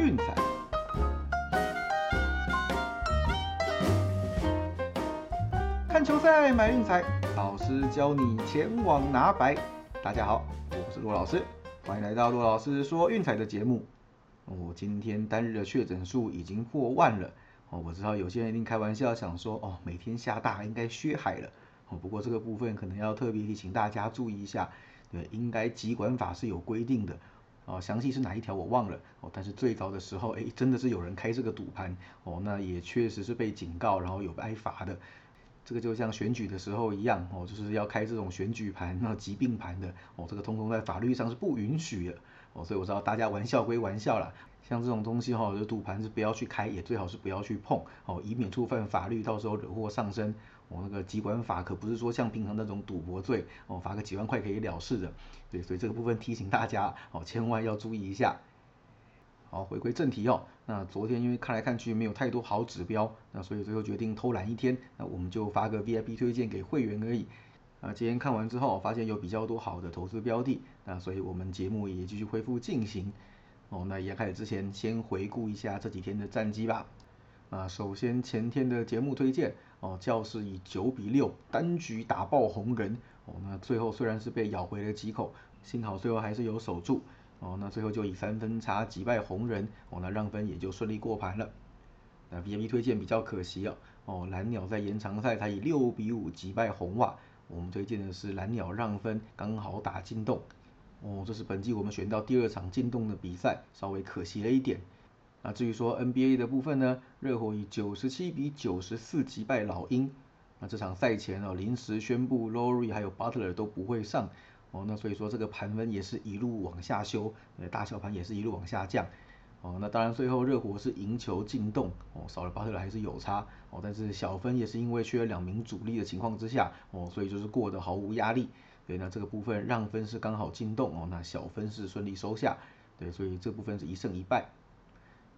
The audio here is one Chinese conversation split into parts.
运彩。看球赛买运彩，老师教你前往拿白。大家好，我是骆老师，欢迎来到骆老师说运彩的节目。哦，今天单日的确诊数已经破万了。哦，我知道有些人一定开玩笑想说，哦，每天下大应该削海了。哦，不过这个部分可能要特别提醒大家注意一下。对，应该集管法是有规定的。哦，详细是哪一条我忘了。哦，但是最早的时候，哎，真的是有人开这个赌盘。哦，那也确实是被警告，然后有挨罚的。这个就像选举的时候一样，哦，就是要开这种选举盘、那疾病盘的，哦，这个通通在法律上是不允许的，哦，所以我知道大家玩笑归玩笑啦，像这种东西哈，就赌盘是不要去开，也最好是不要去碰，哦，以免触犯法律，到时候惹祸上身，哦，那个疾管法可不是说像平常那种赌博罪，哦，罚个几万块可以了事的，对，所以这个部分提醒大家，哦，千万要注意一下。好，回归正题哦。那昨天因为看来看去没有太多好指标，那所以最后决定偷懒一天，那我们就发个 VIP 推荐给会员而已。啊，今天看完之后发现有比较多好的投资标的，那所以我们节目也继续恢复进行。哦，那也开始之前先回顾一下这几天的战绩吧。啊，首先前天的节目推荐哦，教室以九比六单局打爆红人。哦，那最后虽然是被咬回了几口，幸好最后还是有守住。哦，那最后就以三分差击败红人，哦，那让分也就顺利过盘了。那 VIP 推荐比较可惜哦，哦，蓝鸟在延长赛才以六比五击败红袜，我们推荐的是蓝鸟让分，刚好打进洞。哦，这是本季我们选到第二场进洞的比赛，稍微可惜了一点。那至于说 NBA 的部分呢，热火以九十七比九十四击败老鹰。那这场赛前哦，临时宣布 Lory 还有 Butler 都不会上。哦，那所以说这个盘分也是一路往下修，呃，大小盘也是一路往下降。哦，那当然最后热火是赢球进洞，哦，少了巴特勒还是有差。哦，但是小分也是因为缺了两名主力的情况之下，哦，所以就是过得毫无压力。对，那这个部分让分是刚好进洞，哦，那小分是顺利收下。对，所以这部分是一胜一败。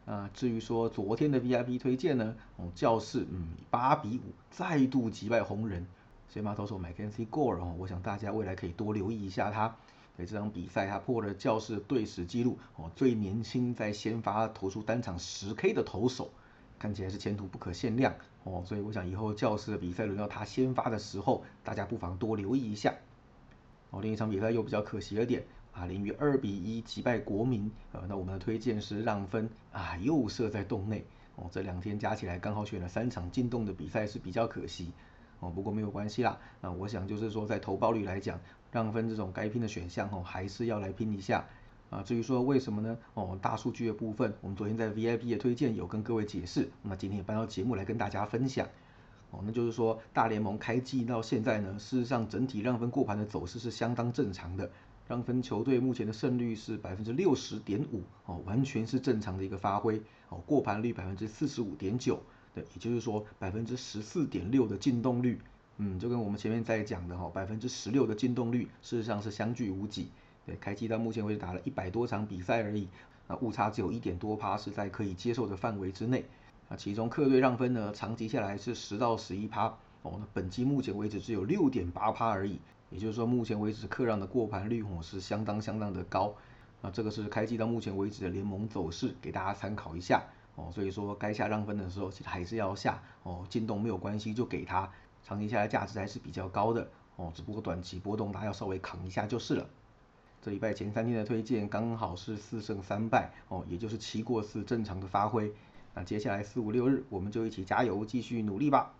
啊，至于说昨天的 VIP 推荐呢，哦，教室嗯八比五再度击败红人。先发投手 McKenzie Gore 哦，我想大家未来可以多留意一下他。对这场比赛，他破了教室队史纪录哦，最年轻在先发投出单场十 K 的投手，看起来是前途不可限量哦。所以我想以后教室的比赛轮到他先发的时候，大家不妨多留意一下。哦，另一场比赛又比较可惜了点啊，林鱼二比一击败国民，呃，那我们的推荐是让分啊，又设在洞内哦。这两天加起来刚好选了三场进洞的比赛是比较可惜。哦，不过没有关系啦。那我想就是说，在投报率来讲，让分这种该拼的选项哦，还是要来拼一下。啊，至于说为什么呢？哦，大数据的部分，我们昨天在 VIP 的推荐有跟各位解释，那今天也搬到节目来跟大家分享。哦，那就是说大联盟开季到现在呢，事实上整体让分过盘的走势是相当正常的。让分球队目前的胜率是百分之六十点五，哦，完全是正常的一个发挥。哦，过盘率百分之四十五点九。对，也就是说百分之十四点六的进洞率，嗯，就跟我们前面在讲的哈，百分之十六的进洞率，事实上是相距无几。对，开机到目前为止打了一百多场比赛而已，那误差只有一点多趴，是在可以接受的范围之内。那其中客队让分呢，长期下来是十到十一趴，哦，那本季目前为止只有六点八趴而已。也就是说，目前为止客让的过盘率哦是相当相当的高。那这个是开机到目前为止的联盟走势，给大家参考一下。哦，所以说该下让分的时候，其实还是要下哦，进动没有关系，就给它，长期下来价值还是比较高的哦，只不过短期波动大家要稍微扛一下就是了。这礼拜前三天的推荐刚好是四胜三败哦，也就是七过四正常的发挥。那接下来四五六日我们就一起加油，继续努力吧。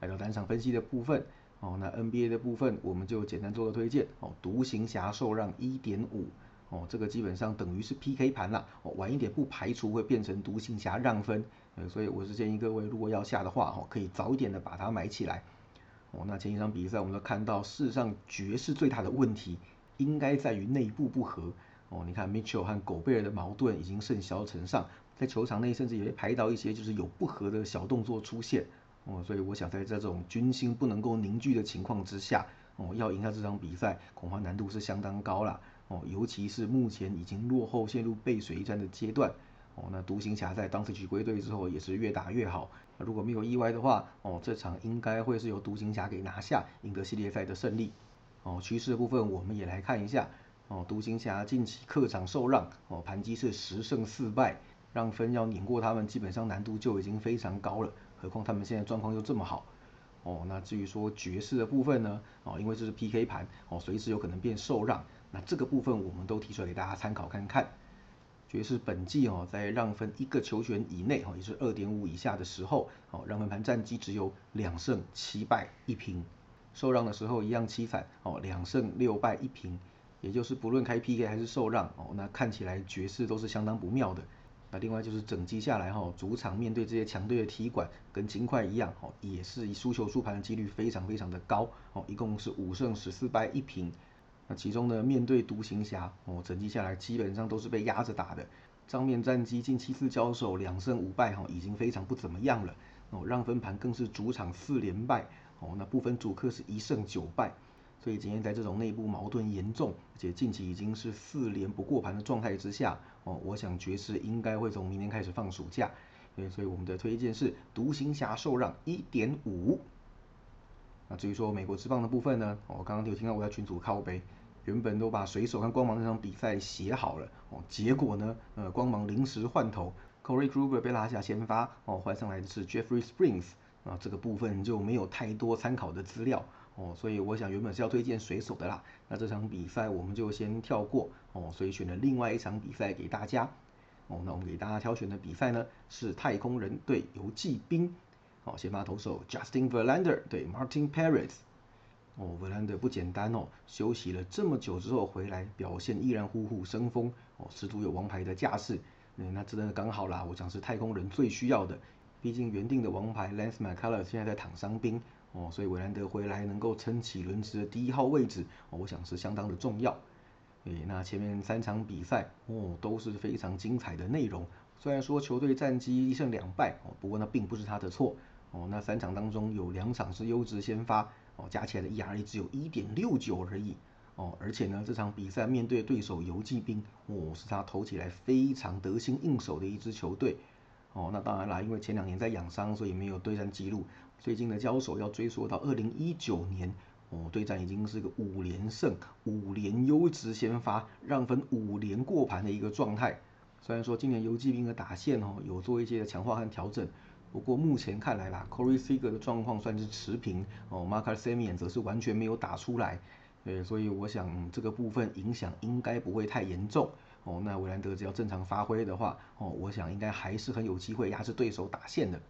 来到单场分析的部分哦，那 NBA 的部分我们就简单做个推荐哦，独行侠受让一点五。哦，这个基本上等于是 PK 盘了，哦，晚一点不排除会变成独行侠让分，呃，所以我是建议各位如果要下的话，哦，可以早一点的把它买起来。哦，那前一场比赛我们都看到，事实上爵士最大的问题应该在于内部不和。哦，你看 Mitchell 和狗贝尔的矛盾已经甚嚣尘上，在球场内甚至也会拍到一些就是有不和的小动作出现。哦，所以我想在这种军心不能够凝聚的情况之下，哦，要赢下这场比赛，恐怕难度是相当高了。哦，尤其是目前已经落后、陷入背水一战的阶段，哦，那独行侠在当时去归队之后也是越打越好。如果没有意外的话，哦，这场应该会是由独行侠给拿下，赢得系列赛的胜利。哦，趋势的部分我们也来看一下。哦，独行侠近期客场受让，哦，盘击是十胜四败，让分要碾过他们，基本上难度就已经非常高了。何况他们现在状况又这么好，哦，那至于说爵士的部分呢，哦，因为这是 PK 盘，哦，随时有可能变受让，那这个部分我们都提出来给大家参考看看。爵士本季哦，在让分一个球权以内，哦，也是二点五以下的时候，哦，让分盘战绩只有两胜七败一平，受让的时候一样凄惨，哦，两胜六败一平。也就是不论开 PK 还是受让哦，那看起来爵士都是相当不妙的。那另外就是整季下来哈，主场面对这些强队的踢馆，跟金块一样哦，也是输球输盘的几率非常非常的高哦，一共是五胜十四败一平。那其中呢，面对独行侠哦，整季下来基本上都是被压着打的，账面战绩近七次交手两胜五败哈，已经非常不怎么样了哦，让分盘更是主场四连败哦，那部分主客是一胜九败。所以今天在这种内部矛盾严重，而且近期已经是四连不过盘的状态之下，哦，我想爵士应该会从明天开始放暑假，对，所以我们的推荐是独行侠受让一点五。那至于说美国之棒的部分呢，我刚刚有听到我在群组靠背，原本都把水手跟光芒那场比赛写好了，哦，结果呢，呃，光芒临时换头，Corey Kluber 被拉下先发，哦，换上来的是 Jeffrey Springs，啊，这个部分就没有太多参考的资料。哦，所以我想原本是要推荐水手的啦，那这场比赛我们就先跳过哦，所以选了另外一场比赛给大家。哦，那我们给大家挑选的比赛呢是太空人对游骑兵。哦，先发投手 Justin Verlander 对 Martin Perez。哦，Verlander 不简单哦，休息了这么久之后回来，表现依然虎虎生风哦，十足有王牌的架势。嗯，那真的刚好啦，我想是太空人最需要的，毕竟原定的王牌 Lance McCullers 现在在躺伤兵。哦，所以韦兰德回来能够撑起轮值的第一号位置，哦，我想是相当的重要。诶，那前面三场比赛哦都是非常精彩的内容。虽然说球队战绩一胜两败哦，不过那并不是他的错哦。那三场当中有两场是优质先发哦，加起来的 ERA 只有一点六九而已哦。而且呢，这场比赛面对对手游击兵哦，是他投起来非常得心应手的一支球队哦。那当然啦，因为前两年在养伤，所以没有对战记录。最近的交手要追溯到二零一九年，哦，对战已经是个五连胜、五连优质先发，让分五连过盘的一个状态。虽然说今年游击兵的打线哦有做一些强化和调整，不过目前看来啦，Corey Seager 的状况算是持平，哦，Marcus Semien 则是完全没有打出来，对，所以我想这个部分影响应该不会太严重，哦，那维兰德只要正常发挥的话，哦，我想应该还是很有机会压制对手打线的。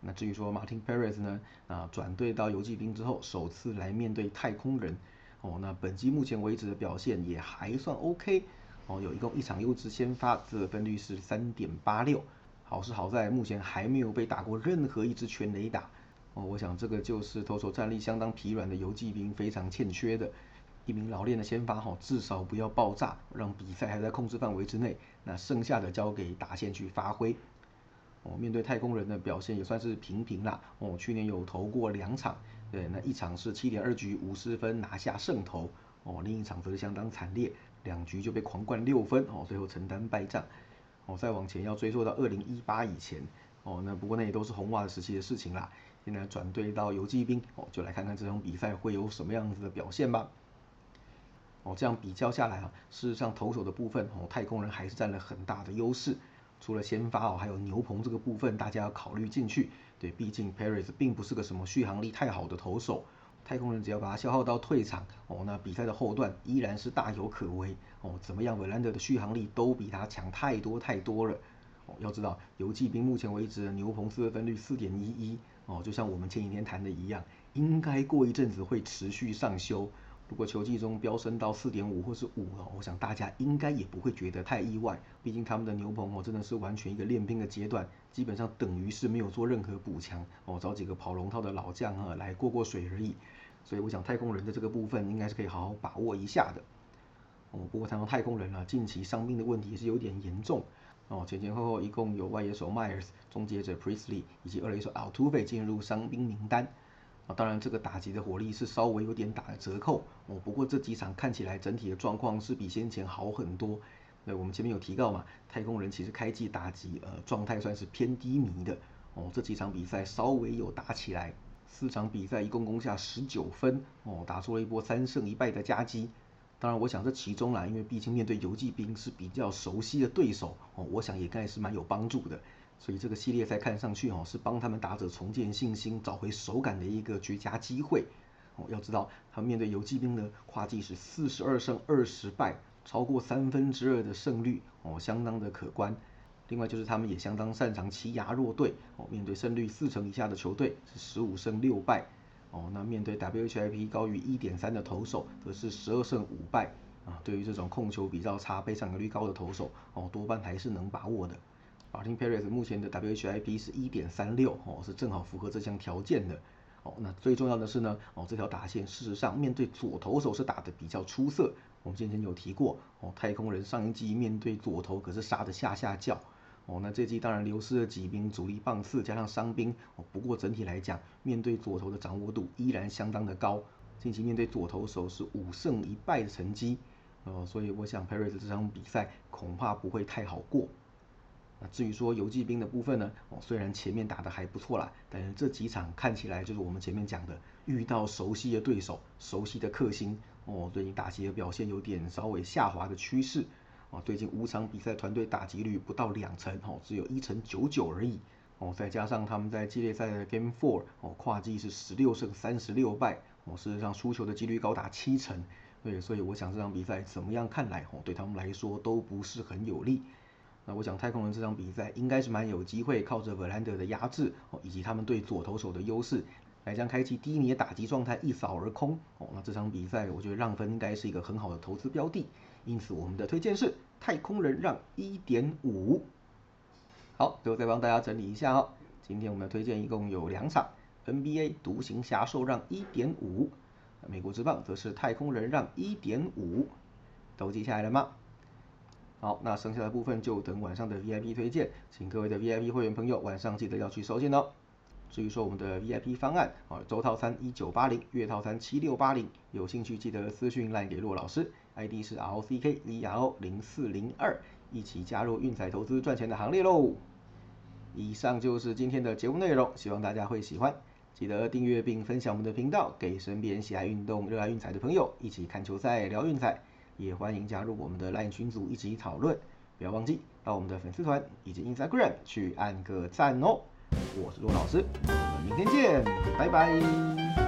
那至于说 Martin Perez 呢，啊转队到游击兵之后，首次来面对太空人，哦，那本季目前为止的表现也还算 OK，哦，有一共一场优质先发，得分率是三点八六，好是好在目前还没有被打过任何一支全垒打，哦，我想这个就是投手战力相当疲软的游击兵非常欠缺的，一名老练的先发哈，至少不要爆炸，让比赛还在控制范围之内，那剩下的交给打线去发挥。哦，面对太空人的表现也算是平平啦。哦，去年有投过两场，对，那一场是七点二局五十分拿下胜投，哦，另一场则是相当惨烈，两局就被狂灌六分，哦，最后承担败仗。哦，再往前要追溯到二零一八以前，哦，那不过那也都是红袜的时期的事情啦。现在转队到游击兵，哦，就来看看这场比赛会有什么样子的表现吧。哦，这样比较下来啊，事实上投手的部分，哦，太空人还是占了很大的优势。除了先发哦，还有牛棚这个部分，大家要考虑进去。对，毕竟 Paris 并不是个什么续航力太好的投手，太空人只要把它消耗到退场哦，那比赛的后段依然是大有可为哦。怎么样，韦兰德的续航力都比他强太多太多了哦。要知道，游骑兵目前为止牛棚四分率四点一一哦，就像我们前几天谈的一样，应该过一阵子会持续上修。如果球季中飙升到四点五或是五哦，我想大家应该也不会觉得太意外。毕竟他们的牛棚哦真的是完全一个练兵的阶段，基本上等于是没有做任何补强哦，找几个跑龙套的老将啊来过过水而已。所以我想太空人的这个部分应该是可以好好把握一下的。哦，不过谈到太空人啊，近期伤病的问题也是有点严重哦，前前后后一共有外野手 Myers、终结者 Priestley 以及二垒手 Altuve 进入伤兵名单。啊，当然这个打击的火力是稍微有点打了折扣哦。不过这几场看起来整体的状况是比先前好很多。对，我们前面有提到嘛，太空人其实开季打击呃状态算是偏低迷的哦。这几场比赛稍微有打起来，四场比赛一共攻下十九分哦，打出了一波三胜一败的佳绩当然，我想这其中啦，因为毕竟面对游击兵是比较熟悉的对手哦，我想也该是蛮有帮助的。所以这个系列赛看上去哦，是帮他们打者重建信心、找回手感的一个绝佳机会。哦，要知道他们面对游击兵的跨季是四十二胜二十败，超过三分之二的胜率哦，相当的可观。另外就是他们也相当擅长欺压弱队哦，面对胜率四成以下的球队是十五胜六败哦，那面对 WHIP 高于一点三的投手则是十二胜五败啊。对于这种控球比较差、被上垒率高的投手哦，多半还是能把握的。Martin Perez 目前的 WHIP 是一点三六哦，是正好符合这项条件的哦。那最重要的是呢哦，这条打线事实上面对左投手是打的比较出色。我们之前有提过哦，太空人上一季面对左投可是杀的下下叫。哦，那这季当然流失了几名主力棒次，加上伤兵。哦，不过整体来讲，面对左投的掌握度依然相当的高。近期面对左投手是五胜一败的成绩。哦，所以我想 Perez 这场比赛恐怕不会太好过。那至于说游击兵的部分呢？哦，虽然前面打的还不错啦，但是这几场看起来就是我们前面讲的，遇到熟悉的对手、熟悉的克星，哦，最近打击的表现有点稍微下滑的趋势。哦，最近五场比赛团队打击率不到两成，哦，只有一成九九而已。哦，再加上他们在系列赛的 Game Four，哦，跨季是十六胜三十六败，哦，事实上输球的几率高达七成。对，所以我想这场比赛怎么样看来，哦，对他们来说都不是很有利。那我想太空人这场比赛应该是蛮有机会，靠着 Verlander 的压制，哦，以及他们对左投手的优势，来将开启低迷的打击状态一扫而空。哦，那这场比赛我觉得让分应该是一个很好的投资标的。因此，我们的推荐是太空人让一点五。好，最后再帮大家整理一下哦。今天我们的推荐一共有两场，NBA 独行侠受让一点五，美国之棒则是太空人让一点五，都记下来了吗？好，那剩下的部分就等晚上的 VIP 推荐，请各位的 VIP 会员朋友晚上记得要去收件哦。至于说我们的 VIP 方案啊，周套餐一九八零，月套餐七六八零，有兴趣记得私讯赖给骆老师。ID 是 R O C K V R O 零四零二，一起加入运彩投资赚钱的行列喽！以上就是今天的节目内容，希望大家会喜欢。记得订阅并分享我们的频道，给身边喜爱运动、热爱运彩的朋友一起看球赛、聊运彩。也欢迎加入我们的 LINE 群组一起讨论。不要忘记到我们的粉丝团以及 Instagram 去按个赞哦！我是陆老师，我们明天见，拜拜。